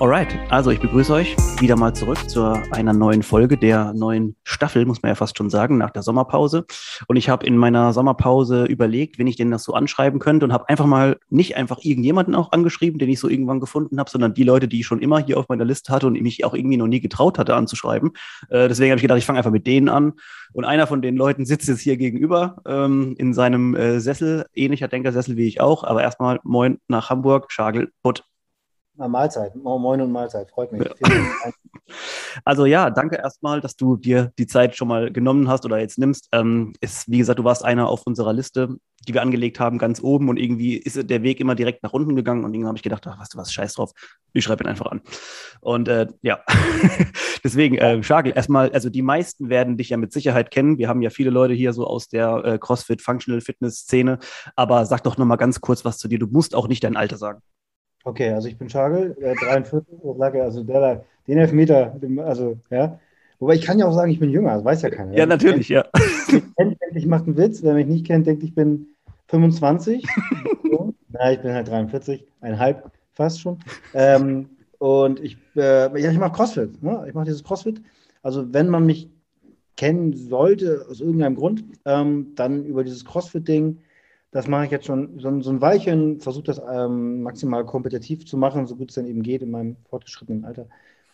Alright, also ich begrüße euch wieder mal zurück zu einer neuen Folge der neuen Staffel, muss man ja fast schon sagen, nach der Sommerpause. Und ich habe in meiner Sommerpause überlegt, wenn ich denn das so anschreiben könnte und habe einfach mal nicht einfach irgendjemanden auch angeschrieben, den ich so irgendwann gefunden habe, sondern die Leute, die ich schon immer hier auf meiner Liste hatte und mich auch irgendwie noch nie getraut hatte anzuschreiben. Äh, deswegen habe ich gedacht, ich fange einfach mit denen an. Und einer von den Leuten sitzt jetzt hier gegenüber ähm, in seinem äh, Sessel, ähnlicher Denkersessel wie ich auch. Aber erstmal moin nach Hamburg, Schagel, Butt. Mahlzeit. Moin und Mahlzeit. Freut mich. Ja. Also ja, danke erstmal, dass du dir die Zeit schon mal genommen hast oder jetzt nimmst. Ähm, ist, wie gesagt, du warst einer auf unserer Liste, die wir angelegt haben, ganz oben und irgendwie ist der Weg immer direkt nach unten gegangen und irgendwann habe ich gedacht, ach, weißt du was, scheiß drauf, ich schreibe ihn einfach an. Und äh, ja, deswegen, äh, Schagel, erstmal, also die meisten werden dich ja mit Sicherheit kennen. Wir haben ja viele Leute hier so aus der äh, CrossFit, Functional Fitness Szene, aber sag doch nochmal ganz kurz was zu dir. Du musst auch nicht dein Alter sagen. Okay, also ich bin Schagel, äh, 43, also der, den Elfmeter, also ja. Wobei ich kann ja auch sagen, ich bin jünger, das weiß ja keiner. Ja, natürlich, ja. Ich mache einen Witz. Wer mich nicht kennt, denkt, ich bin 25. so. Na, ich bin halt 43, einhalb fast schon. Ähm, und ich, äh, ja, ich mache CrossFit. Ne? Ich mache dieses CrossFit. Also wenn man mich kennen sollte, aus irgendeinem Grund, ähm, dann über dieses CrossFit-Ding das mache ich jetzt schon so, so ein Weilchen, versuche das ähm, maximal kompetitiv zu machen, so gut es dann eben geht in meinem fortgeschrittenen Alter.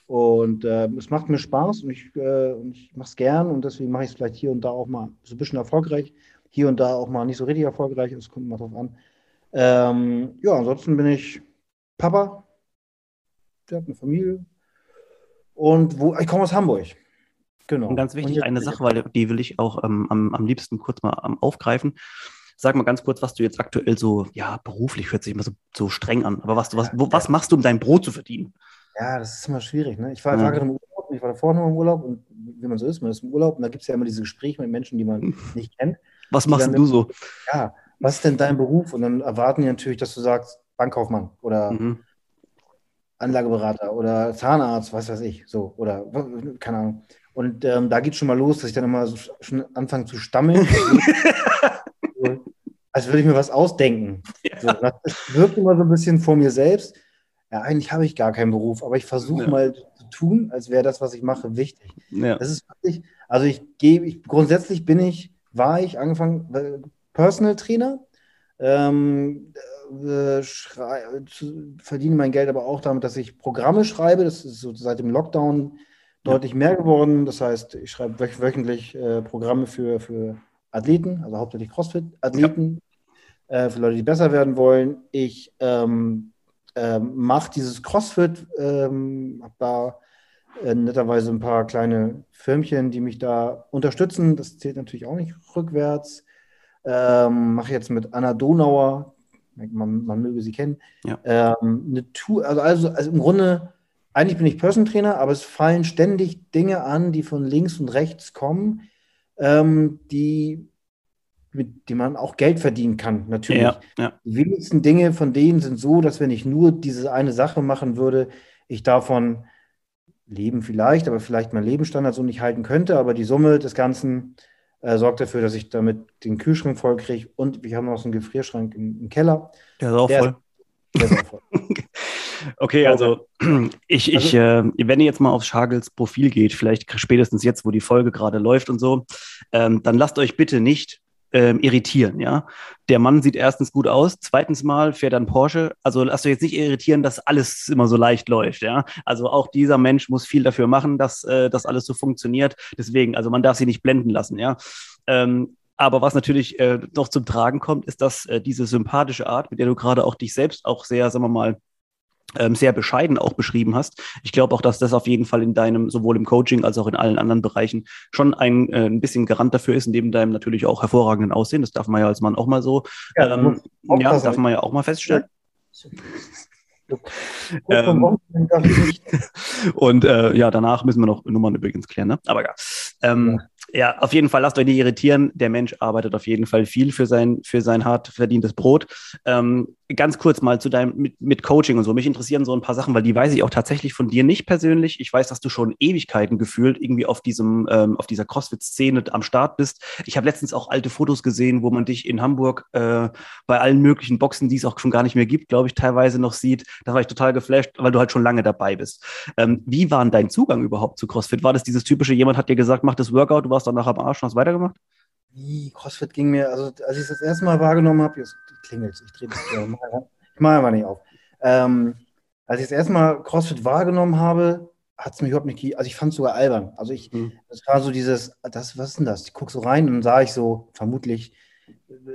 Und äh, es macht mir Spaß und ich, äh, ich mache es gern und deswegen mache ich es vielleicht hier und da auch mal so ein bisschen erfolgreich, hier und da auch mal nicht so richtig erfolgreich, das kommt mal drauf an. Ähm, ja, ansonsten bin ich Papa, der hat eine Familie und wo, ich komme aus Hamburg. Genau. Und ganz wichtig, und eine Sache, weil die will ich auch ähm, am, am liebsten kurz mal ähm, aufgreifen. Sag mal ganz kurz, was du jetzt aktuell so, ja, beruflich hört sich immer so, so streng an, aber was, was, wo, was machst du, um dein Brot zu verdienen? Ja, das ist immer schwierig. Ne? Ich war, ja. gerade im Urlaub, ich war davor noch im Urlaub und wie man so ist, man ist im Urlaub und da gibt es ja immer diese Gespräche mit Menschen, die man nicht kennt. Was machst du so? Ja, was ist denn dein Beruf? Und dann erwarten die natürlich, dass du sagst, Bankkaufmann oder mhm. Anlageberater oder Zahnarzt, was weiß ich, so, oder keine Ahnung. Und ähm, da geht schon mal los, dass ich dann immer so schon anfange zu stammeln. als würde ich mir was ausdenken. Ja. So, das wirkt immer so ein bisschen vor mir selbst. Ja, eigentlich habe ich gar keinen Beruf, aber ich versuche ja. mal zu tun, als wäre das, was ich mache, wichtig. Ja. Das ist wirklich, also ich gebe, ich, grundsätzlich bin ich, war ich angefangen, äh, Personal Trainer, ähm, äh, verdiene mein Geld aber auch damit, dass ich Programme schreibe. Das ist so seit dem Lockdown deutlich mehr geworden. Das heißt, ich schreibe wöchentlich äh, Programme für, für Athleten, also hauptsächlich CrossFit-Athleten, ja. äh, für Leute, die besser werden wollen. Ich ähm, äh, mache dieses CrossFit, ähm, habe da äh, netterweise ein paar kleine Firmchen, die mich da unterstützen. Das zählt natürlich auch nicht rückwärts. Ähm, mache jetzt mit Anna Donauer, man, man möge sie kennen, ja. ähm, eine Tour, also, also, also im Grunde, eigentlich bin ich Person Trainer, aber es fallen ständig Dinge an, die von links und rechts kommen, ähm, die, mit denen man auch Geld verdienen kann, natürlich. Ja, ja. Die wenigsten Dinge von denen sind so, dass wenn ich nur diese eine Sache machen würde, ich davon leben vielleicht, aber vielleicht mein Lebensstandard so nicht halten könnte. Aber die Summe des Ganzen äh, sorgt dafür, dass ich damit den Kühlschrank voll kriege und wir haben noch so einen Gefrierschrank im, im Keller. Der ist auch der voll. Ist, der ist auch voll. Okay, also ich, ich, also äh, wenn ihr jetzt mal auf Schagels Profil geht, vielleicht spätestens jetzt, wo die Folge gerade läuft und so, ähm, dann lasst euch bitte nicht ähm, irritieren, ja. Der Mann sieht erstens gut aus, zweitens mal fährt er ein Porsche. Also lasst euch jetzt nicht irritieren, dass alles immer so leicht läuft, ja. Also auch dieser Mensch muss viel dafür machen, dass äh, das alles so funktioniert. Deswegen, also man darf sie nicht blenden lassen, ja. Ähm, aber was natürlich äh, noch zum Tragen kommt, ist, dass äh, diese sympathische Art, mit der du gerade auch dich selbst auch sehr, sagen wir mal, ähm, sehr bescheiden auch beschrieben hast. Ich glaube auch, dass das auf jeden Fall in deinem, sowohl im Coaching als auch in allen anderen Bereichen schon ein, äh, ein bisschen Garant dafür ist, neben deinem natürlich auch hervorragenden Aussehen. Das darf man ja als Mann auch mal so, ja, ähm, ja das darf man ja auch mal feststellen. ähm, und äh, ja, danach müssen wir noch Nummern übrigens klären, ne? Aber ja. Ähm, ja. Ja, auf jeden Fall lasst euch nicht irritieren. Der Mensch arbeitet auf jeden Fall viel für sein, für sein hart verdientes Brot. Ähm, ganz kurz mal zu deinem mit, mit, Coaching und so. Mich interessieren so ein paar Sachen, weil die weiß ich auch tatsächlich von dir nicht persönlich. Ich weiß, dass du schon Ewigkeiten gefühlt irgendwie auf diesem, ähm, auf dieser CrossFit-Szene am Start bist. Ich habe letztens auch alte Fotos gesehen, wo man dich in Hamburg äh, bei allen möglichen Boxen, die es auch schon gar nicht mehr gibt, glaube ich, teilweise noch sieht. Da war ich total geflasht, weil du halt schon lange dabei bist. Ähm, wie war denn dein Zugang überhaupt zu CrossFit? War das dieses typische, jemand hat dir gesagt, mach das Workout, du warst danach am Arsch und hast weitergemacht? Wie, CrossFit ging mir, also als ich es das erste Mal wahrgenommen habe, jetzt klingelt ich drehe das mal, ich mache aber nicht auf. Ähm, als ich das erste Mal CrossFit wahrgenommen habe, hat es mich überhaupt nicht, also ich fand es sogar albern. Also ich, mhm. das war so dieses, das, was ist denn das? Ich gucke so rein und dann sah ich so, vermutlich,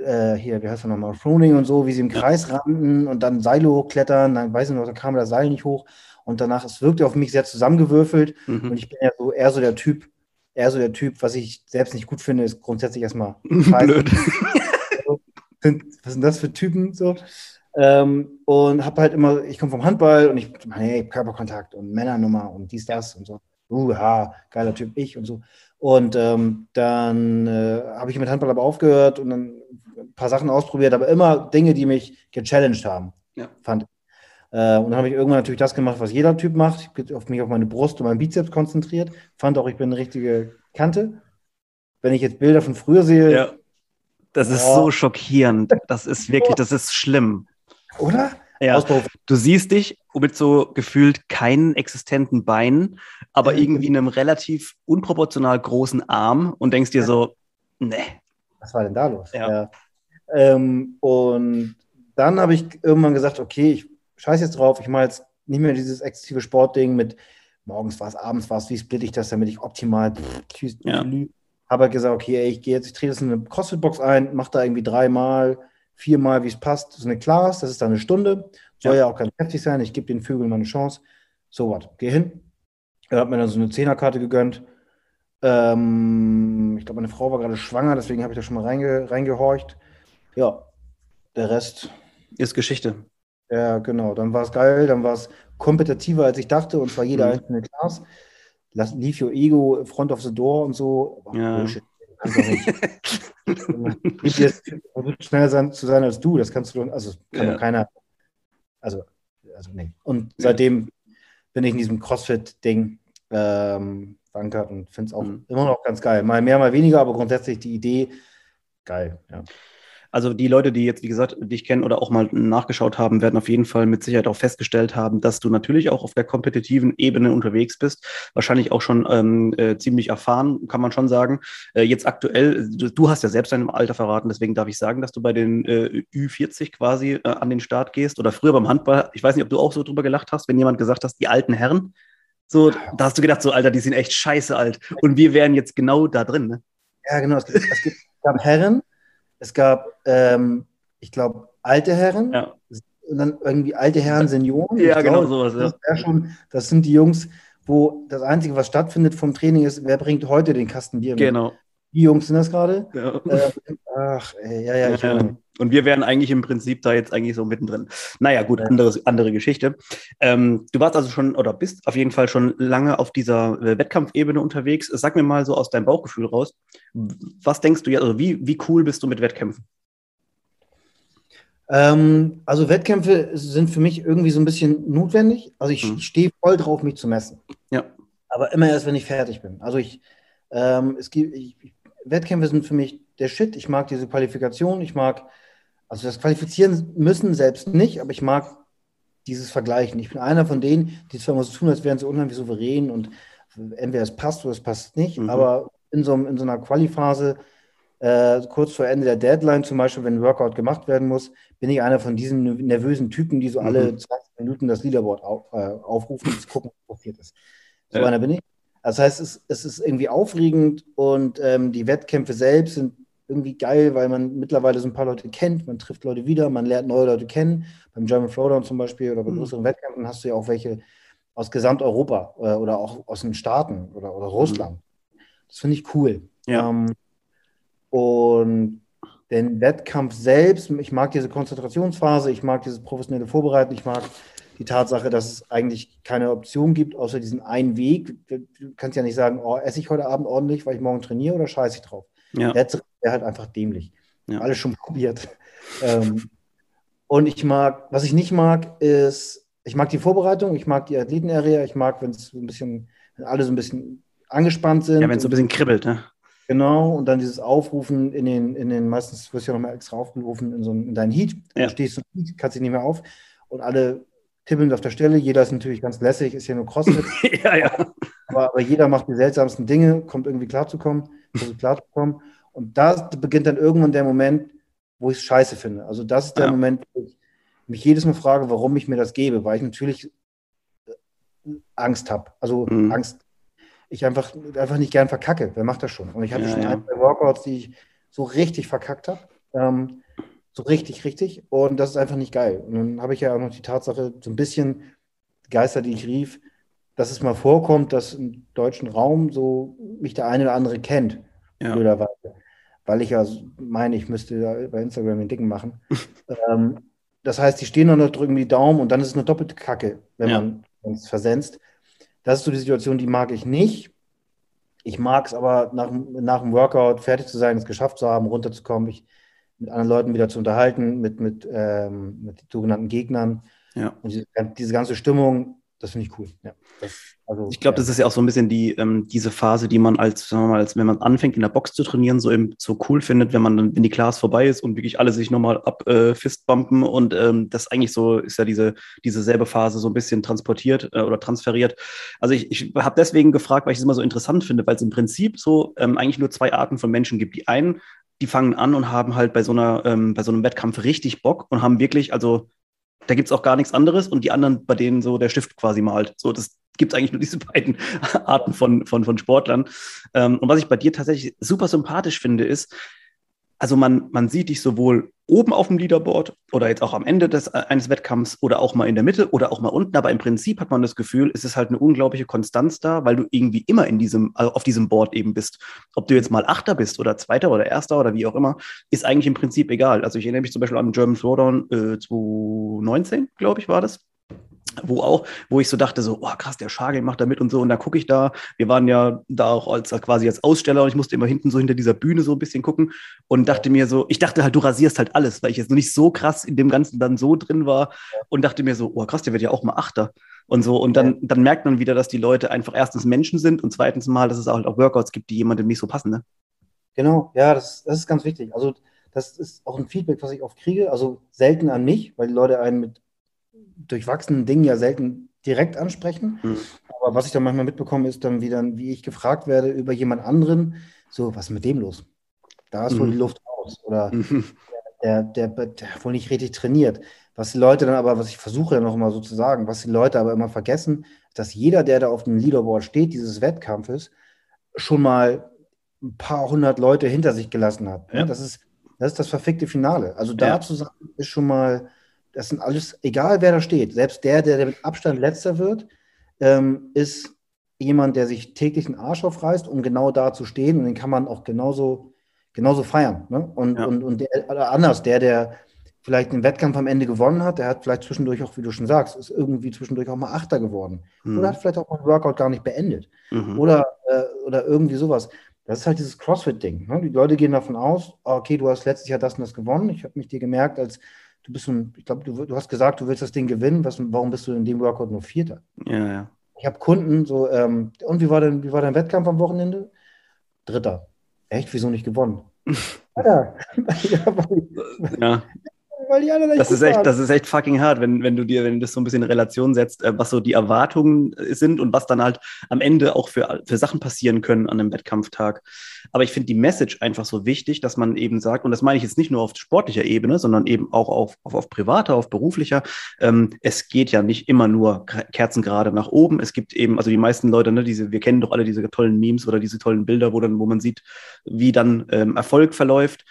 äh, hier, wie heißt er nochmal, Froning und so, wie sie im Kreis rannten und dann Seile hochklettern, dann weiß ich noch, da kam das Seil nicht hoch und danach, es wirkte auf mich sehr zusammengewürfelt mhm. und ich bin ja so eher so der Typ, eher so der Typ, was ich selbst nicht gut finde, ist grundsätzlich erstmal blöd. was sind das für Typen so? Ähm, und habe halt immer, ich komme vom Handball und ich meine, hey, Körperkontakt und Männernummer und dies, das und so. Uh, ha, geiler Typ, ich und so. Und ähm, dann äh, habe ich mit Handball aber aufgehört und dann ein paar Sachen ausprobiert, aber immer Dinge, die mich gechallenged haben, ja. fand ich. Äh, und dann habe ich irgendwann natürlich das gemacht, was jeder Typ macht. Ich auf mich auf meine Brust und meinen Bizeps konzentriert. Fand auch, ich bin eine richtige Kante. Wenn ich jetzt Bilder von früher sehe. Ja. Das ist oh. so schockierend. Das ist wirklich, das ist schlimm. Oder? Ja, du siehst dich mit so gefühlt keinen existenten Beinen, aber irgendwie einem relativ unproportional großen Arm und denkst dir so, ne. Was war denn da los? Ja. ja. Ähm, und dann habe ich irgendwann gesagt, okay, ich scheiß jetzt drauf, ich mache jetzt nicht mehr dieses exzessive Sportding mit morgens was, abends was, wie splitte ich das, damit ich optimal pff, ja. habe halt gesagt, okay, ey, ich gehe jetzt, ich drehe das in eine CrossFit-Box ein, mache da irgendwie dreimal, viermal, wie es passt, das ist eine Class, das ist dann eine Stunde, soll ja, ja auch ganz heftig sein, ich gebe den Vögeln mal eine Chance, so was, geh hin, er hat mir dann so eine Zehnerkarte gegönnt, ähm, ich glaube, meine Frau war gerade schwanger, deswegen habe ich da schon mal reinge reingehorcht, ja, der Rest ist Geschichte. Ja, genau. Dann war es geil, dann war es kompetitiver, als ich dachte, und zwar jeder mhm. einzelne Class. Leave your ego front of the door und so. Oh, ja. Bullshit. jetzt schneller sein, zu sein als du, das kannst du, also kann ja. doch keiner. Also, also nee. Und seitdem bin ich in diesem CrossFit-Ding ähm, verankert und finde es auch mhm. immer noch ganz geil. Mal mehr, mal weniger, aber grundsätzlich die Idee geil, ja. Also die Leute, die jetzt, wie gesagt, dich kennen oder auch mal nachgeschaut haben, werden auf jeden Fall mit Sicherheit auch festgestellt haben, dass du natürlich auch auf der kompetitiven Ebene unterwegs bist. Wahrscheinlich auch schon ähm, äh, ziemlich erfahren, kann man schon sagen. Äh, jetzt aktuell, du, du, hast ja selbst dein Alter verraten, deswegen darf ich sagen, dass du bei den äh, Ü40 quasi äh, an den Start gehst oder früher beim Handball. Ich weiß nicht, ob du auch so drüber gelacht hast, wenn jemand gesagt hast, die alten Herren. So, da hast du gedacht, so Alter, die sind echt scheiße alt. Und wir wären jetzt genau da drin. Ne? Ja, genau. Es, gibt, es, gibt, es gab Herren, es gab, ähm, ich glaube, alte Herren ja. und dann irgendwie alte Herren, Senioren. Ja, genau sowas. Ja. Das, schon, das sind die Jungs, wo das Einzige, was stattfindet vom Training ist, wer bringt heute den Kasten Bier mit? Genau. Die Jungs sind das gerade. Ja. Äh, ach, ey, ja, ja, ich ja. Und wir wären eigentlich im Prinzip da jetzt eigentlich so mittendrin. Naja, gut, anderes, andere Geschichte. Ähm, du warst also schon oder bist auf jeden Fall schon lange auf dieser äh, Wettkampfebene unterwegs. Sag mir mal so aus deinem Bauchgefühl raus, was denkst du jetzt, also wie, wie cool bist du mit Wettkämpfen? Ähm, also Wettkämpfe sind für mich irgendwie so ein bisschen notwendig. Also ich, ich stehe voll drauf, mich zu messen. Ja. Aber immer erst, wenn ich fertig bin. Also ich, ähm, es gibt, ich, Wettkämpfe sind für mich der Shit. Ich mag diese Qualifikation. Ich mag, also das Qualifizieren müssen selbst nicht, aber ich mag dieses Vergleichen. Ich bin einer von denen, die zwar immer so tun, als wären sie unheimlich souverän und entweder es passt oder es passt nicht, mhm. aber in so, in so einer Qualiphase, äh, kurz vor Ende der Deadline zum Beispiel, wenn ein Workout gemacht werden muss, bin ich einer von diesen nervösen Typen, die so mhm. alle 20 Minuten das Leaderboard auf, äh, aufrufen und gucken, was passiert ist. So ja. einer bin ich. Das heißt, es, es ist irgendwie aufregend und ähm, die Wettkämpfe selbst sind irgendwie geil, weil man mittlerweile so ein paar Leute kennt, man trifft Leute wieder, man lernt neue Leute kennen. Beim German Throwdown zum Beispiel oder bei mhm. größeren Wettkämpfen hast du ja auch welche aus Gesamteuropa äh, oder auch aus den Staaten oder, oder Russland. Mhm. Das finde ich cool. Ja. Ähm, und den Wettkampf selbst, ich mag diese Konzentrationsphase, ich mag dieses professionelle Vorbereiten, ich mag die Tatsache, dass es eigentlich keine Option gibt, außer diesen einen Weg. Du kannst ja nicht sagen, oh, esse ich heute Abend ordentlich, weil ich morgen trainiere oder scheiße ich drauf. Ja. Der wäre halt einfach dämlich. Ja. Alles schon probiert. ähm, und ich mag, was ich nicht mag, ist, ich mag die Vorbereitung, ich mag die Athletenarea, ich mag, wenn es so ein bisschen, wenn alle so ein bisschen angespannt sind. Ja, wenn es so ein bisschen kribbelt, ne? Genau, und dann dieses Aufrufen in den, in den meistens wirst du ja nochmal extra aufgerufen in, so, in deinen Heat. Ja. Du stehst du kannst dich nicht mehr auf und alle tippeln auf der Stelle. Jeder ist natürlich ganz lässig, ist ja nur CrossFit. ja, ja. Aber, aber, jeder macht die seltsamsten Dinge, kommt irgendwie klarzukommen, versucht klarzukommen. Und da beginnt dann irgendwann der Moment, wo ich es scheiße finde. Also das ist der ja. Moment, wo ich mich jedes Mal frage, warum ich mir das gebe, weil ich natürlich äh, Angst habe. Also mhm. Angst ich einfach, einfach nicht gern verkacke. Wer macht das schon? Und ich hatte ja, schon ja. ein, zwei Workouts, die ich so richtig verkackt habe. Ähm, so richtig, richtig. Und das ist einfach nicht geil. Und dann habe ich ja auch noch die Tatsache, so ein bisschen Geister, die ich rief, dass es mal vorkommt, dass im deutschen Raum so mich der eine oder andere kennt. Ja. Blöderweise. Weil ich ja meine, ich müsste bei Instagram den Dicken machen. ähm, das heißt, die stehen nur noch, drücken die Daumen und dann ist es eine doppelte Kacke, wenn ja. man es versenzt. Das ist so die Situation, die mag ich nicht. Ich mag es aber nach, nach dem Workout fertig zu sein, es geschafft zu haben, runterzukommen, mich mit anderen Leuten wieder zu unterhalten, mit, mit, ähm, mit sogenannten Gegnern. Ja. Und diese, diese ganze Stimmung, das finde ich cool. Ja, das, also, ich glaube, ja. das ist ja auch so ein bisschen die, ähm, diese Phase, die man als, sagen wir mal, als wenn man anfängt, in der Box zu trainieren, so, eben, so cool findet, wenn man dann, wenn die Class vorbei ist und wirklich alle sich nochmal abfistbumpen. Äh, und ähm, das eigentlich so ist ja diese, diese selbe Phase so ein bisschen transportiert äh, oder transferiert. Also ich, ich habe deswegen gefragt, weil ich es immer so interessant finde, weil es im Prinzip so ähm, eigentlich nur zwei Arten von Menschen gibt. Die einen, die fangen an und haben halt bei so einer, ähm, bei so einem Wettkampf richtig Bock und haben wirklich, also da gibt es auch gar nichts anderes und die anderen, bei denen so der Stift quasi malt. So, das gibt es eigentlich nur diese beiden Arten von, von, von Sportlern. Ähm, und was ich bei dir tatsächlich super sympathisch finde, ist, also man, man sieht dich sowohl oben auf dem Leaderboard oder jetzt auch am Ende des, äh, eines Wettkampfs oder auch mal in der Mitte oder auch mal unten, aber im Prinzip hat man das Gefühl, es ist halt eine unglaubliche Konstanz da, weil du irgendwie immer in diesem, also auf diesem Board eben bist. Ob du jetzt mal Achter bist oder Zweiter oder Erster oder wie auch immer, ist eigentlich im Prinzip egal. Also ich erinnere mich zum Beispiel an German Throwdown äh, 2019, glaube ich, war das wo auch, wo ich so dachte, so, oh krass, der Schagel macht da mit und so. Und da gucke ich da, wir waren ja da auch als quasi als Aussteller und ich musste immer hinten so hinter dieser Bühne so ein bisschen gucken und dachte mir so, ich dachte halt, du rasierst halt alles, weil ich jetzt noch nicht so krass in dem Ganzen dann so drin war und dachte mir so, oh krass, der wird ja auch mal Achter und so. Und dann, dann merkt man wieder, dass die Leute einfach erstens Menschen sind und zweitens mal, dass es halt auch Workouts gibt, die jemandem nicht so passen. Ne? Genau, ja, das, das ist ganz wichtig. Also das ist auch ein Feedback, was ich oft kriege. Also selten an mich, weil die Leute einen mit durchwachsenen Dingen ja selten direkt ansprechen. Mhm. Aber was ich dann manchmal mitbekomme, ist dann wieder, wie ich gefragt werde über jemand anderen, so, was ist mit dem los? Da ist mhm. wohl die Luft raus. Oder mhm. der, der, der, der wohl nicht richtig trainiert. Was die Leute dann aber, was ich versuche dann noch mal so zu sagen, was die Leute aber immer vergessen, dass jeder, der da auf dem Leaderboard steht, dieses Wettkampfes, schon mal ein paar hundert Leute hinter sich gelassen hat. Ja. Das, ist, das ist das verfickte Finale. Also da ja. zu sein, ist schon mal das sind alles, egal wer da steht, selbst der, der mit Abstand letzter wird, ähm, ist jemand, der sich täglich den Arsch aufreißt, um genau da zu stehen und den kann man auch genauso, genauso feiern. Ne? Und, ja. und, und der, anders, der, der vielleicht den Wettkampf am Ende gewonnen hat, der hat vielleicht zwischendurch auch, wie du schon sagst, ist irgendwie zwischendurch auch mal Achter geworden. Mhm. Oder hat vielleicht auch mal ein Workout gar nicht beendet. Mhm. Oder, äh, oder irgendwie sowas. Das ist halt dieses CrossFit-Ding. Ne? Die Leute gehen davon aus, okay, du hast letztes Jahr das und das gewonnen. Ich habe mich dir gemerkt als du bist ein, ich glaube, du, du hast gesagt, du willst das Ding gewinnen. Was, warum bist du in dem Workout nur Vierter? Ja, ja. Ich habe Kunden so, ähm, und wie war, denn, wie war dein Wettkampf am Wochenende? Dritter. Echt? Wieso nicht gewonnen? ja, ja weil die alle das ist echt, Das ist echt fucking hart, wenn, wenn du dir, wenn du das so ein bisschen in Relation setzt, äh, was so die Erwartungen äh, sind und was dann halt am Ende auch für, für Sachen passieren können an einem Wettkampftag. Aber ich finde die Message einfach so wichtig, dass man eben sagt, und das meine ich jetzt nicht nur auf sportlicher Ebene, sondern eben auch auf, auf, auf privater, auf beruflicher. Ähm, es geht ja nicht immer nur kerzengerade nach oben. Es gibt eben, also die meisten Leute, ne, diese, wir kennen doch alle diese tollen Memes oder diese tollen Bilder, wo dann, wo man sieht, wie dann ähm, Erfolg verläuft.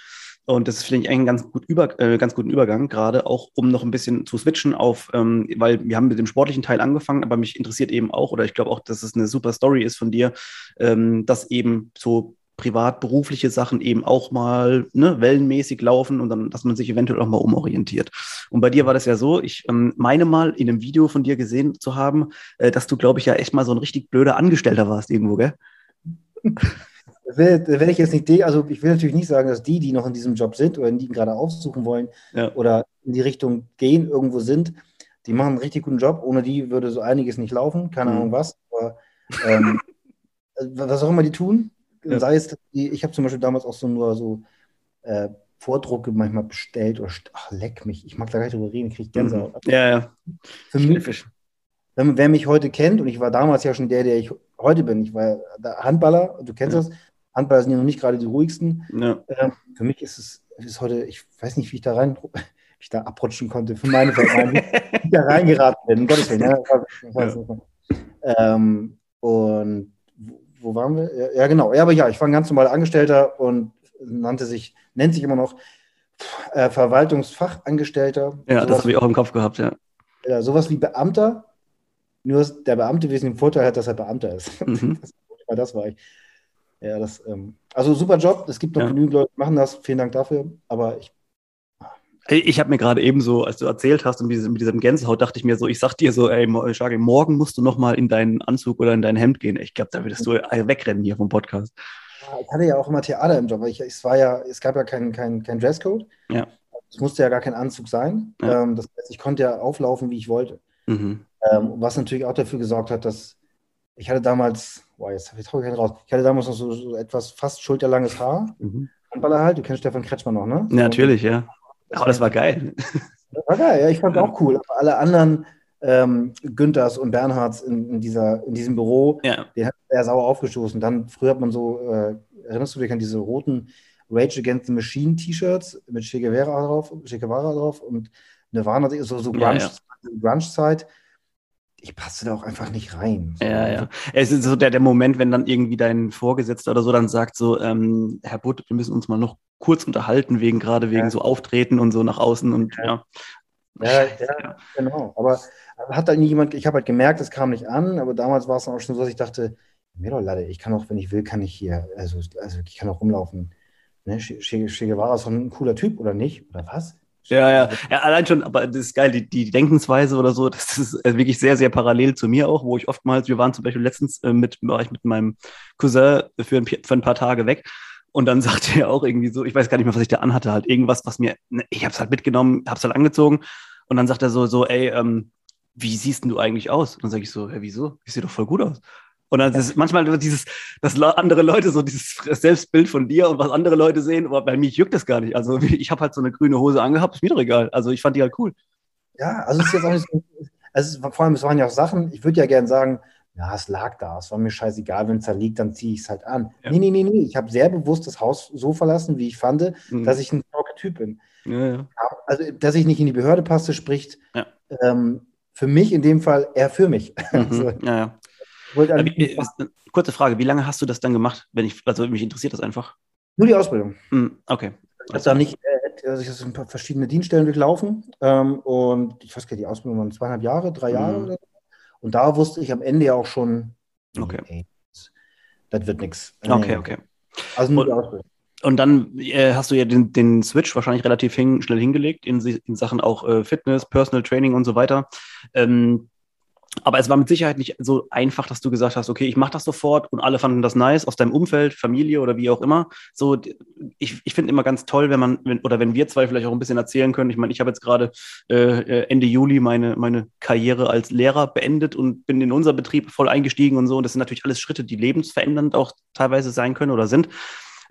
Und das finde ich eigentlich einen ganz, gut über, äh, ganz guten Übergang, gerade auch um noch ein bisschen zu switchen auf, ähm, weil wir haben mit dem sportlichen Teil angefangen, aber mich interessiert eben auch, oder ich glaube auch, dass es eine super Story ist von dir, ähm, dass eben so privat berufliche Sachen eben auch mal ne, wellenmäßig laufen und dann, dass man sich eventuell auch mal umorientiert. Und bei dir war das ja so, ich ähm, meine mal in einem Video von dir gesehen zu haben, äh, dass du, glaube ich, ja echt mal so ein richtig blöder Angestellter warst irgendwo, gell? Wenn ich jetzt nicht, also ich will natürlich nicht sagen, dass die, die noch in diesem Job sind oder die gerade aufsuchen wollen ja. oder in die Richtung gehen, irgendwo sind, die machen einen richtig guten Job. Ohne die würde so einiges nicht laufen, keine mhm. Ahnung was. Aber ähm, was auch immer die tun, ja. sei es, die, ich habe zum Beispiel damals auch so nur so äh, Vordrucke manchmal bestellt oder ach, leck mich, ich mag da gar nicht drüber reden, kriege ich Gänsehaut. Mhm. Ja, ja. Für mich, wenn, wer mich heute kennt, und ich war damals ja schon der, der ich heute bin, ich war Handballer, du kennst ja. das, Handballer sind ja noch nicht gerade die ruhigsten. Ja. Ähm, für mich ist es ist heute, ich weiß nicht, wie ich da rein, wie ich da abrutschen konnte, für meine Fälle, wie ich da reingeraten bin, um Gottes Willen. Ja, ähm, und wo waren wir? Ja, genau. Ja, aber ja, ich war ein ganz normaler Angestellter und nannte sich, nennt sich immer noch äh, Verwaltungsfachangestellter. Ja, das habe ich auch im Kopf gehabt, ja. Ja, sowas wie Beamter, nur der Beamte den Vorteil hat, dass er Beamter ist. Mhm. Das, das war ich. Ja, das, ähm, also super Job. Es gibt noch ja. genügend Leute, die machen das. Vielen Dank dafür. Aber ich ich habe mir gerade eben so, als du erzählt hast und mit diesem Gänsehaut, dachte ich mir so, ich sag dir so, ey, Shagi, morgen musst du noch mal in deinen Anzug oder in dein Hemd gehen. Ich glaube, da würdest du wegrennen hier vom Podcast. Ich hatte ja auch immer Theater im Job, weil ich, es war ja, es gab ja keinen kein, kein Dresscode. Ja. Es musste ja gar kein Anzug sein. Ja. Ähm, das heißt, ich konnte ja auflaufen, wie ich wollte. Mhm. Ähm, was natürlich auch dafür gesorgt hat, dass ich hatte damals, boah, jetzt habe ich keinen raus. Ich hatte damals noch so, so etwas fast schulterlanges Haar. Mhm. Handballer halt, du kennst Stefan Kretschmann noch, ne? Ja, natürlich, ja. Aber das war geil. Das war geil, ja, ich fand es auch cool. Aber alle anderen ähm, Günthers und Bernhards in, in, dieser, in diesem Büro, ja. den hat er sauer aufgestoßen. Dann, früher hat man so, äh, erinnerst du dich an diese roten Rage Against the Machine T-Shirts mit Che Guevara drauf, che Guevara drauf und Nirvana, so, so Grunge-Zeit. Ja, ja ich passe da auch einfach nicht rein. Ja, ja. Es ist so der, der Moment, wenn dann irgendwie dein Vorgesetzter oder so dann sagt so, ähm, Herr Butt, wir müssen uns mal noch kurz unterhalten, wegen gerade wegen ja. so Auftreten und so nach außen und ja. Ja, ja, genau. Aber hat da nie jemand, ich habe halt gemerkt, es kam nicht an, aber damals war es dann auch schon so, dass ich dachte, mir doch Lade, ich kann auch, wenn ich will, kann ich hier, also, also ich kann auch rumlaufen. Ne? Che, che Guevara ist doch ein cooler Typ, oder nicht? Oder was? Ja, ja, ja, allein schon, aber das ist geil, die, die Denkensweise oder so, das ist äh, wirklich sehr, sehr parallel zu mir auch, wo ich oftmals, wir waren zum Beispiel letztens äh, mit, war ich mit meinem Cousin für ein, für ein paar Tage weg und dann sagte er auch irgendwie so, ich weiß gar nicht mehr, was ich da anhatte, halt irgendwas, was mir, ne, ich hab's halt mitgenommen, hab's halt angezogen und dann sagt er so, so, ey, ähm, wie siehst denn du eigentlich aus? Und dann sage ich so, hä, wieso? Ich sehe doch voll gut aus. Und dann ist manchmal dieses, dass andere Leute so dieses Selbstbild von dir und was andere Leute sehen, aber bei mir juckt das gar nicht. Also ich habe halt so eine grüne Hose angehabt, ist mir doch egal. Also ich fand die halt cool. Ja, also es ist jetzt auch nicht so, also vor allem, es waren ja auch Sachen, ich würde ja gerne sagen, ja, es lag da, es war mir scheißegal, wenn es da liegt, dann ziehe ich es halt an. Ja. Nee, nee, nee, nee, ich habe sehr bewusst das Haus so verlassen, wie ich fand, mhm. dass ich ein Typ bin. Ja, ja. Also, dass ich nicht in die Behörde passe, spricht ähm, für mich in dem Fall eher für mich. Mhm. Also, ja, ja. Wie, kurze Frage, wie lange hast du das dann gemacht? Wenn ich, also mich interessiert das einfach. Nur die Ausbildung. Mm, okay. Ich habe da nicht, äh, also ich habe verschiedene Dienststellen durchlaufen ähm, und ich weiß gar nicht, die Ausbildung waren zweieinhalb Jahre, drei Jahre mm. so. Und da wusste ich am Ende ja auch schon, okay. Ey, das wird nichts. Okay, okay. Also nur und, die Ausbildung. Und dann äh, hast du ja den, den Switch wahrscheinlich relativ hin, schnell hingelegt in, in Sachen auch äh, Fitness, Personal Training und so weiter. Ähm, aber es war mit Sicherheit nicht so einfach, dass du gesagt hast, okay, ich mache das sofort und alle fanden das nice aus deinem Umfeld, Familie oder wie auch immer. So, ich, ich finde immer ganz toll, wenn man, wenn, oder wenn wir zwei vielleicht auch ein bisschen erzählen können. Ich meine, ich habe jetzt gerade äh, äh, Ende Juli meine, meine Karriere als Lehrer beendet und bin in unser Betrieb voll eingestiegen und so. Und das sind natürlich alles Schritte, die lebensverändernd auch teilweise sein können oder sind.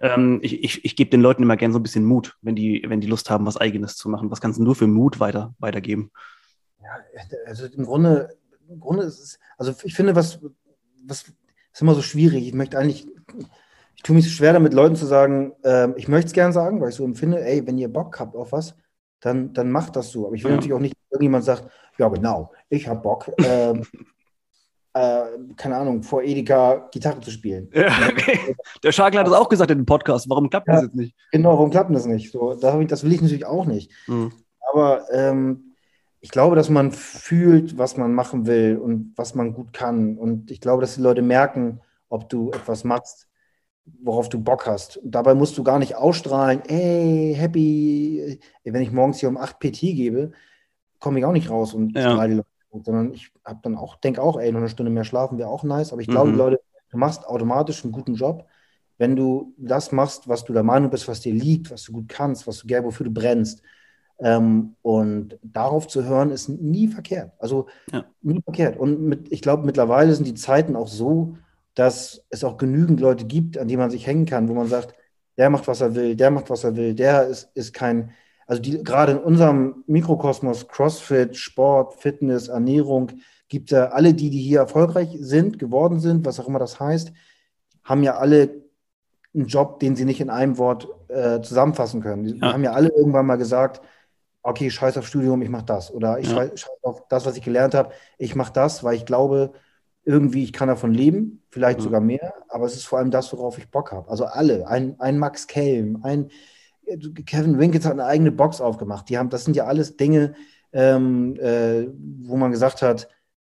Ähm, ich ich, ich gebe den Leuten immer gerne so ein bisschen Mut, wenn die, wenn die Lust haben, was Eigenes zu machen. Was kannst du nur für Mut weiter, weitergeben? Ja, also im Grunde im Grunde ist es, also ich finde, was, was ist immer so schwierig. Ich möchte eigentlich, ich tue mich schwer damit, Leuten zu sagen, äh, ich möchte es gern sagen, weil ich so empfinde, ey, wenn ihr Bock habt auf was, dann, dann macht das so. Aber ich will ja. natürlich auch nicht, irgendjemand sagt, ja genau, ich habe Bock, ähm, äh, keine Ahnung, vor Edeka Gitarre zu spielen. Ja, okay. Der Schagel hat das auch gesagt in dem Podcast. Warum klappt ja, das jetzt nicht? Genau, warum klappt das nicht? So, da ich, das will ich natürlich auch nicht. Mhm. Aber ähm, ich glaube, dass man fühlt, was man machen will und was man gut kann. Und ich glaube, dass die Leute merken, ob du etwas machst, worauf du Bock hast. Und dabei musst du gar nicht ausstrahlen, ey, happy. Wenn ich morgens hier um 8 PT gebe, komme ich auch nicht raus und ja. die Leute, sondern ich habe dann auch, denke auch, ey, noch eine Stunde mehr schlafen wäre auch nice. Aber ich glaube, mhm. Leute, du machst automatisch einen guten Job, wenn du das machst, was du der Meinung bist, was dir liegt, was du gut kannst, was du gerne, wofür du brennst. Ähm, und darauf zu hören, ist nie verkehrt. Also ja. nie verkehrt. Und mit, ich glaube, mittlerweile sind die Zeiten auch so, dass es auch genügend Leute gibt, an die man sich hängen kann, wo man sagt, der macht, was er will, der macht, was er will, der ist, ist kein, also die, gerade in unserem Mikrokosmos, CrossFit, Sport, Fitness, Ernährung, gibt es ja alle, die, die hier erfolgreich sind, geworden sind, was auch immer das heißt, haben ja alle einen Job, den sie nicht in einem Wort äh, zusammenfassen können. Die ja. haben ja alle irgendwann mal gesagt, okay, scheiß auf Studium, ich mache das. Oder ich ja. scheiß auf das, was ich gelernt habe, ich mache das, weil ich glaube, irgendwie, ich kann davon leben, vielleicht mhm. sogar mehr, aber es ist vor allem das, worauf ich Bock habe. Also alle, ein, ein Max Kelm, ein Kevin Winkels hat eine eigene Box aufgemacht. Die haben, das sind ja alles Dinge, ähm, äh, wo man gesagt hat,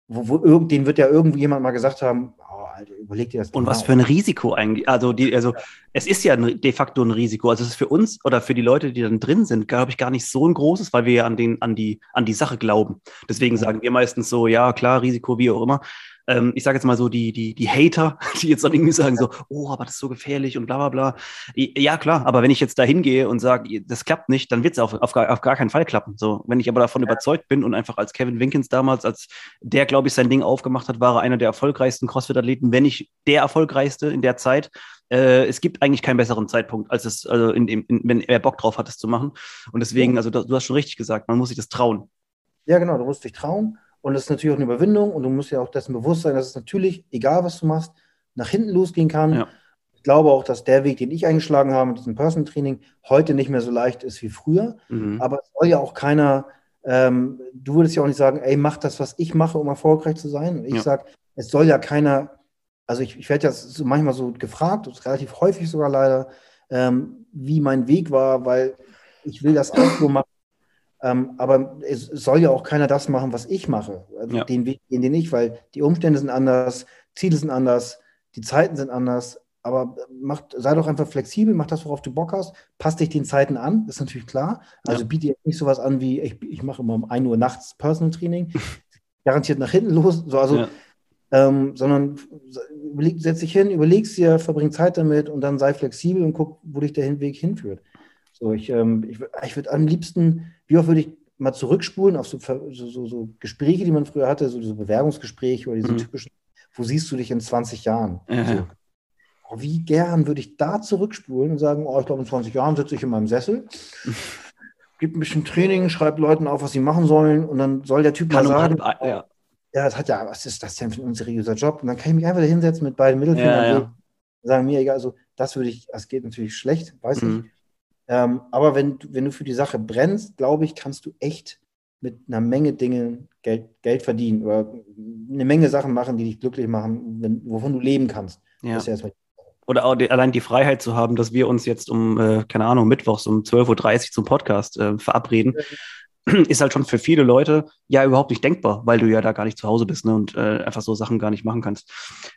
wo, wo irgend, denen wird ja irgendjemand mal gesagt haben, Alter, überleg dir das. Und was für ein Risiko eigentlich. Also, die, also ja. es ist ja de facto ein Risiko. Also es ist für uns oder für die Leute, die dann drin sind, glaube ich, gar nicht so ein großes, weil wir ja an, den, an, die, an die Sache glauben. Deswegen ja. sagen wir meistens so, ja, klar, Risiko, wie auch immer ähm, ich sage jetzt mal so, die, die, die Hater, die jetzt dann irgendwie sagen so, oh, aber das ist so gefährlich und bla bla bla. Ja, klar, aber wenn ich jetzt da hingehe und sage, das klappt nicht, dann wird es auf, auf, gar, auf gar keinen Fall klappen. So, wenn ich aber davon ja. überzeugt bin und einfach als Kevin Winkins damals, als der, glaube ich, sein Ding aufgemacht hat, war er einer der erfolgreichsten CrossFit-Athleten, wenn nicht der erfolgreichste in der Zeit. Äh, es gibt eigentlich keinen besseren Zeitpunkt, als es, also in in, wenn er Bock drauf hat, es zu machen. Und deswegen, also du hast schon richtig gesagt, man muss sich das trauen. Ja, genau, du musst dich trauen. Und das ist natürlich auch eine Überwindung und du musst ja auch dessen bewusst sein, dass es natürlich, egal was du machst, nach hinten losgehen kann. Ja. Ich glaube auch, dass der Weg, den ich eingeschlagen habe mit diesem Personal Training, heute nicht mehr so leicht ist wie früher. Mhm. Aber es soll ja auch keiner, ähm, du würdest ja auch nicht sagen, ey, mach das, was ich mache, um erfolgreich zu sein. Und ich ja. sage, es soll ja keiner, also ich, ich werde ja so manchmal so gefragt, relativ häufig sogar leider, ähm, wie mein Weg war, weil ich will das auch so machen, ähm, aber es soll ja auch keiner das machen, was ich mache, also ja. den Weg gehen den ich, weil die Umstände sind anders, Ziele sind anders, die Zeiten sind anders. Aber macht, sei doch einfach flexibel, mach das, worauf du Bock hast, passt dich den Zeiten an, ist natürlich klar. Also ja. biete jetzt nicht sowas an wie, ich, ich mache immer um 1 Uhr nachts Personal Training, garantiert nach hinten los, so, also, ja. ähm, sondern überleg, setz dich hin, überlegst dir, verbring Zeit damit und dann sei flexibel und guck, wo dich der Weg hinführt. So, ich, ähm, ich, ich würde am liebsten, wie oft würde ich mal zurückspulen auf so, so, so, Gespräche, die man früher hatte, so diese Bewerbungsgespräche oder diese mhm. typischen, wo siehst du dich in 20 Jahren? Ja. So, oh, wie gern würde ich da zurückspulen und sagen, oh, ich glaube, in 20 Jahren sitze ich in meinem Sessel, gebe ein bisschen Training, schreibe Leuten auf, was sie machen sollen und dann soll der Typ kann mal sagen, halb, ja. ja, das hat ja, was ist das denn für ein unseriöser Job? Und dann kann ich mich einfach da hinsetzen mit beiden Mittelfingern ja, ja. und sagen, mir egal, also das würde ich, das geht natürlich schlecht, weiß mhm. ich. Ähm, aber wenn, wenn du für die Sache brennst, glaube ich, kannst du echt mit einer Menge Dinge Geld, Geld verdienen oder eine Menge Sachen machen, die dich glücklich machen, wenn, wovon du leben kannst. Ja. ja oder auch die, allein die Freiheit zu haben, dass wir uns jetzt um, äh, keine Ahnung, mittwochs um 12.30 Uhr zum Podcast äh, verabreden ist halt schon für viele Leute ja überhaupt nicht denkbar, weil du ja da gar nicht zu Hause bist ne, und äh, einfach so Sachen gar nicht machen kannst.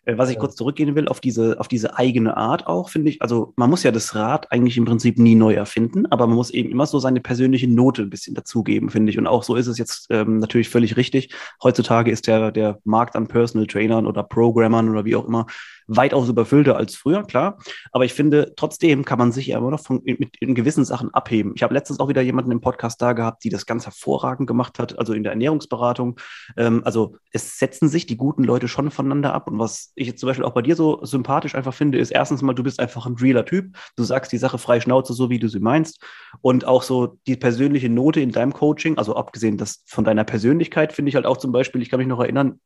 Äh, was ich ja. kurz zurückgehen will, auf diese, auf diese eigene Art auch, finde ich, also man muss ja das Rad eigentlich im Prinzip nie neu erfinden, aber man muss eben immer so seine persönliche Note ein bisschen dazugeben, finde ich. Und auch so ist es jetzt ähm, natürlich völlig richtig. Heutzutage ist der, der Markt an Personal Trainern oder Programmern oder wie auch immer weitaus überfüllter als früher, klar. Aber ich finde, trotzdem kann man sich ja immer noch von, mit in gewissen Sachen abheben. Ich habe letztens auch wieder jemanden im Podcast da gehabt, die das ganz hervorragend gemacht hat, also in der Ernährungsberatung. Ähm, also es setzen sich die guten Leute schon voneinander ab. Und was ich jetzt zum Beispiel auch bei dir so sympathisch einfach finde, ist erstens mal, du bist einfach ein realer Typ. Du sagst die Sache frei Schnauze, so wie du sie meinst. Und auch so die persönliche Note in deinem Coaching, also abgesehen das von deiner Persönlichkeit, finde ich halt auch zum Beispiel, ich kann mich noch erinnern,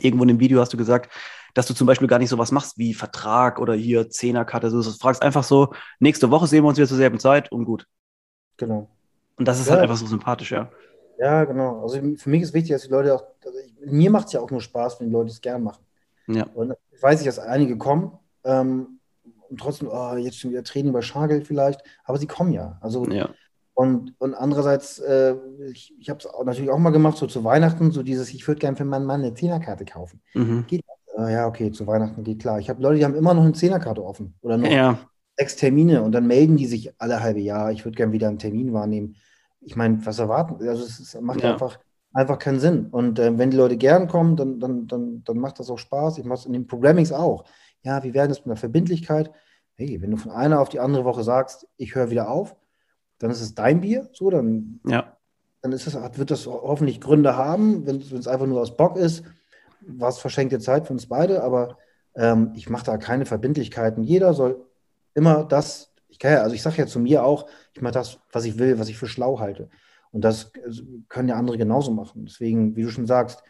irgendwo in dem Video hast du gesagt, dass du zum Beispiel gar nicht so was machst wie Vertrag oder hier Zehnerkarte. Du fragst einfach so, nächste Woche sehen wir uns wieder zur selben Zeit und gut. Genau. Und das ist ja. halt einfach so sympathisch, ja. Ja, genau. Also für mich ist wichtig, dass die Leute auch, also ich, mir macht es ja auch nur Spaß, wenn die Leute es gern machen. Ja. Und ich weiß nicht, dass einige kommen ähm, und trotzdem, oh, jetzt schon wieder Training bei Schargel vielleicht, aber sie kommen ja. Also ja. Und, und andererseits, äh, ich, ich habe es natürlich auch mal gemacht, so zu Weihnachten, so dieses, ich würde gerne für meinen Mann eine Zehnerkarte kaufen. Mhm. Geht ah, ja, okay, zu Weihnachten geht klar. Ich habe Leute, die haben immer noch eine Zehnerkarte offen oder noch ja. sechs Termine und dann melden die sich alle halbe Jahr, ich würde gerne wieder einen Termin wahrnehmen. Ich meine, was erwarten? Also es macht ja. einfach, einfach keinen Sinn. Und äh, wenn die Leute gern kommen, dann, dann, dann, dann macht das auch Spaß. Ich mache es in den Programmings auch. Ja, wie werden es mit der Verbindlichkeit? Hey, wenn du von einer auf die andere Woche sagst, ich höre wieder auf, dann ist es dein Bier, so, dann, ja. dann ist es, wird das hoffentlich Gründe haben, wenn es einfach nur aus Bock ist, war es verschenkte Zeit für uns beide, aber ähm, ich mache da keine Verbindlichkeiten. Jeder soll immer das, ich kann ja, also ich sage ja zu mir auch, ich mache das, was ich will, was ich für schlau halte. Und das können ja andere genauso machen. Deswegen, wie du schon sagst,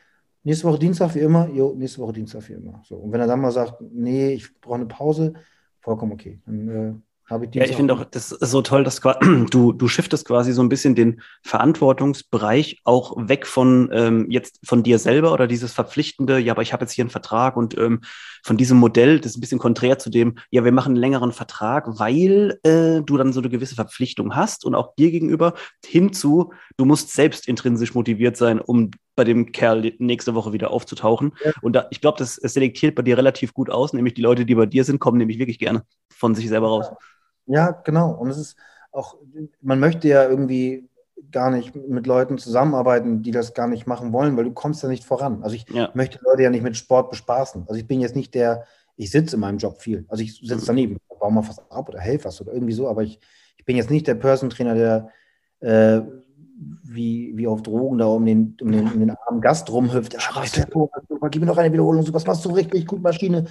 nächste Woche Dienstag wie immer, jo, nächste Woche Dienstag wie immer. So. Und wenn er dann mal sagt, nee, ich brauche eine Pause, vollkommen okay. Dann äh, habe ich Ja, ich finde auch, das ist so toll, dass du, du shiftest quasi so ein bisschen den Verantwortungsbereich auch weg von ähm, jetzt von dir selber oder dieses verpflichtende, ja, aber ich habe jetzt hier einen Vertrag und ähm, von diesem Modell, das ist ein bisschen konträr zu dem, ja, wir machen einen längeren Vertrag, weil äh, du dann so eine gewisse Verpflichtung hast und auch dir gegenüber, hinzu, du musst selbst intrinsisch motiviert sein, um bei dem Kerl nächste Woche wieder aufzutauchen. Ja. Und da, ich glaube, das selektiert bei dir relativ gut aus, nämlich die Leute, die bei dir sind, kommen nämlich wirklich gerne von sich selber raus. Ja, genau. Und es ist auch, man möchte ja irgendwie gar nicht mit Leuten zusammenarbeiten, die das gar nicht machen wollen, weil du kommst ja nicht voran. Also ich ja. möchte Leute ja nicht mit Sport bespaßen. Also ich bin jetzt nicht der, ich sitze in meinem Job viel. Also ich sitze daneben, baue mal was ab oder helfe was oder irgendwie so, aber ich, ich bin jetzt nicht der Person Trainer, der äh, wie, wie auf Drogen da um den, um den, um den armen Gast rumhüpft. Ja, gib mir noch eine Wiederholung, so was machst du richtig gut, Maschine.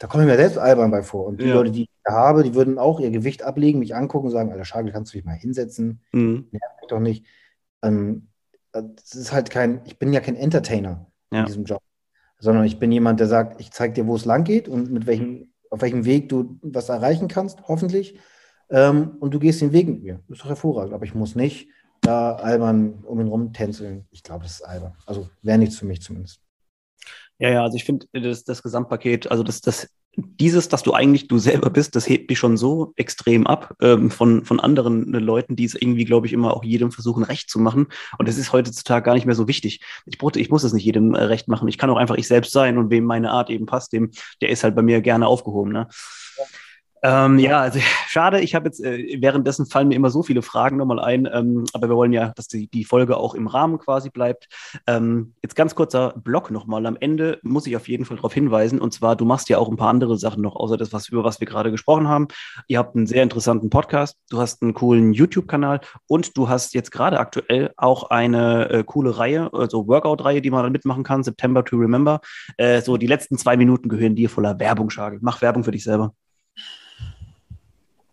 Da komme ich mir selbst albern bei vor. Und die ja. Leute, die ich habe, die würden auch ihr Gewicht ablegen, mich angucken und sagen, Alter Schagel, kannst du dich mal hinsetzen? Mhm. Nerv mich doch nicht. Ähm, das ist halt kein, ich bin ja kein Entertainer ja. in diesem Job, sondern ich bin jemand, der sagt, ich zeige dir, wo es lang geht und mit welchem, auf welchem Weg du was erreichen kannst, hoffentlich. Ähm, und du gehst den Weg mit mir. Das ist doch hervorragend. Aber ich muss nicht da albern um ihn rum tänzeln. Ich glaube, das ist albern. Also wäre nichts für mich zumindest. Ja, ja, also ich finde das, das Gesamtpaket, also das, das, dieses, dass du eigentlich du selber bist, das hebt dich schon so extrem ab ähm, von, von anderen äh, Leuten, die es irgendwie, glaube ich, immer auch jedem versuchen, recht zu machen. Und das ist heutzutage gar nicht mehr so wichtig. Ich, ich muss es nicht jedem äh, recht machen. Ich kann auch einfach ich selbst sein und wem meine Art eben passt, dem, der ist halt bei mir gerne aufgehoben. Ne? Ja. Ähm, ja, also schade, ich habe jetzt, äh, währenddessen fallen mir immer so viele Fragen nochmal ein, ähm, aber wir wollen ja, dass die, die Folge auch im Rahmen quasi bleibt. Ähm, jetzt ganz kurzer Block nochmal. Am Ende muss ich auf jeden Fall darauf hinweisen, und zwar, du machst ja auch ein paar andere Sachen noch, außer das, was, über was wir gerade gesprochen haben. Ihr habt einen sehr interessanten Podcast, du hast einen coolen YouTube-Kanal und du hast jetzt gerade aktuell auch eine äh, coole Reihe, also Workout-Reihe, die man mitmachen kann, September to Remember. Äh, so die letzten zwei Minuten gehören dir voller Werbung, Schagel. Mach Werbung für dich selber.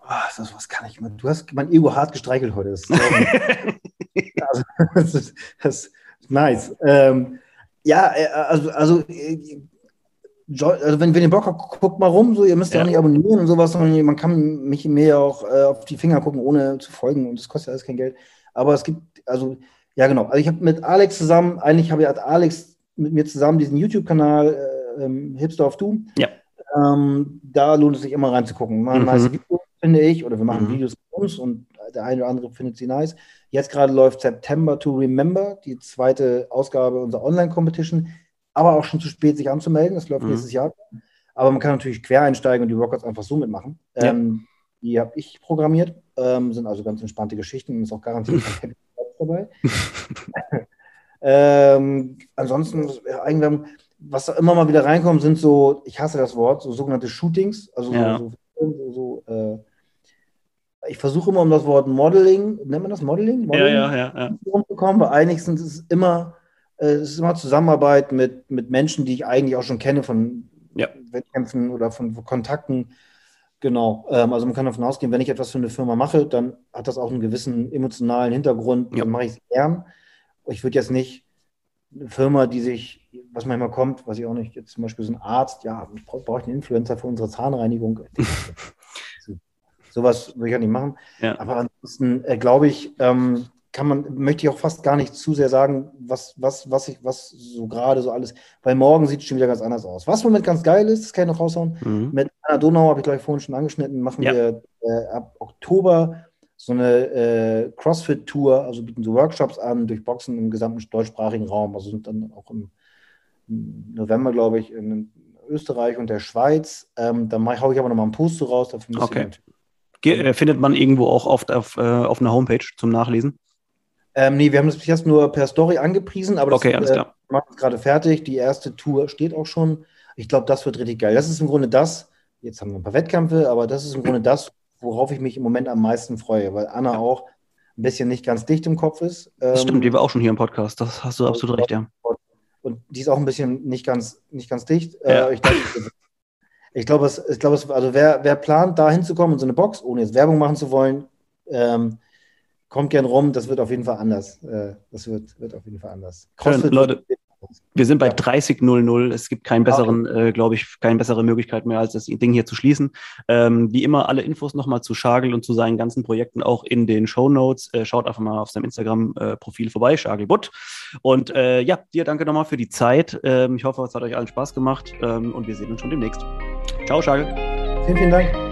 Oh, was kann ich? Du hast mein Ego hart gestreichelt heute. Das, also, das, ist, das ist nice. Ähm, ja, äh, also, also, äh, also wenn, wenn ihr Bock habt, guckt mal rum. So, ihr müsst ja, auch nicht abonnieren und sowas, sondern man kann mich mir auch äh, auf die Finger gucken, ohne zu folgen. Und das kostet alles kein Geld. Aber es gibt, also, ja, genau. Also ich habe mit Alex zusammen, eigentlich habe ich hat Alex mit mir zusammen diesen YouTube-Kanal äh, ähm, Hipster of Doom. Ja. Ähm, da lohnt es sich immer reinzugucken. Man mhm. Videos finde ich, oder wir machen mhm. Videos mit uns und der eine oder andere findet sie nice. Jetzt gerade läuft September to Remember, die zweite Ausgabe unserer Online-Competition, aber auch schon zu spät, sich anzumelden. Das läuft mhm. nächstes Jahr. Aber man kann natürlich quer einsteigen und die Rockets einfach so mitmachen. Ja. Ähm, die habe ich programmiert, ähm, sind also ganz entspannte Geschichten und ist auch garantiert kein dabei. ähm, ansonsten, was da immer mal wieder reinkommt, sind so, ich hasse das Wort, so sogenannte Shootings, also ja. so, so, so äh, ich versuche immer um das Wort Modeling, nennt man das Modeling? Modeling ja, ja, ja. Rumzukommen, weil eigentlich ist es immer, äh, es ist immer Zusammenarbeit mit, mit Menschen, die ich eigentlich auch schon kenne von ja. Wettkämpfen oder von, Kontakten. Genau, ähm, also man kann davon ausgehen, wenn ich etwas für eine Firma mache, dann hat das auch einen gewissen emotionalen Hintergrund, ja. dann mache ich es gern. Ich würde jetzt nicht eine Firma, die sich, was manchmal kommt, weiß ich auch nicht, jetzt zum Beispiel so ein Arzt, ja, ich brauche brauch einen Influencer für unsere Zahnreinigung. Sowas würde ich ja nicht machen. Ja. Aber ansonsten äh, glaube ich, ähm, kann man, möchte ich auch fast gar nicht zu sehr sagen, was, was, was ich, was so gerade so alles, weil morgen sieht es schon wieder ganz anders aus. Was Moment ganz geil ist, das kann ich noch raushauen. Mhm. Mit Anna Donau habe ich gleich vorhin schon angeschnitten, machen ja. wir äh, ab Oktober so eine äh, CrossFit-Tour, also bieten so Workshops an, durch Boxen im gesamten deutschsprachigen Raum. Also sind dann auch im, im November, glaube ich, in, Österreich und der Schweiz. Ähm, da haue ich aber nochmal einen Post raus. Dafür okay. Ge findet man irgendwo auch oft auf, äh, auf einer Homepage zum Nachlesen? Ähm, nee, wir haben das bis jetzt nur per Story angepriesen, aber das okay, alles klar. Äh, macht gerade fertig. Die erste Tour steht auch schon. Ich glaube, das wird richtig geil. Das ist im Grunde das, jetzt haben wir ein paar Wettkämpfe, aber das ist im Grunde das, worauf ich mich im Moment am meisten freue, weil Anna auch ein bisschen nicht ganz dicht im Kopf ist. Das stimmt, die ähm, war auch schon hier im Podcast, das hast du absolut recht, ja. Und die ist auch ein bisschen nicht ganz, nicht ganz dicht. Äh, ja. ich, glaube, ich glaube, es, ich glaube, es, also wer, wer plant, da hinzukommen in so eine Box, ohne jetzt Werbung machen zu wollen, ähm, kommt gern rum, das wird auf jeden Fall anders. Äh, das wird, wird auf jeden Fall anders. Schön, Leute, wir sind bei 30.00. Es gibt keinen besseren, äh, glaube ich, keine bessere Möglichkeit mehr, als das Ding hier zu schließen. Ähm, wie immer, alle Infos nochmal zu Schagel und zu seinen ganzen Projekten auch in den Show Notes. Äh, schaut einfach mal auf seinem Instagram-Profil vorbei, Schagelbutt. Und äh, ja, dir danke nochmal für die Zeit. Ähm, ich hoffe, es hat euch allen Spaß gemacht ähm, und wir sehen uns schon demnächst. Ciao, Schagel. Vielen, vielen Dank.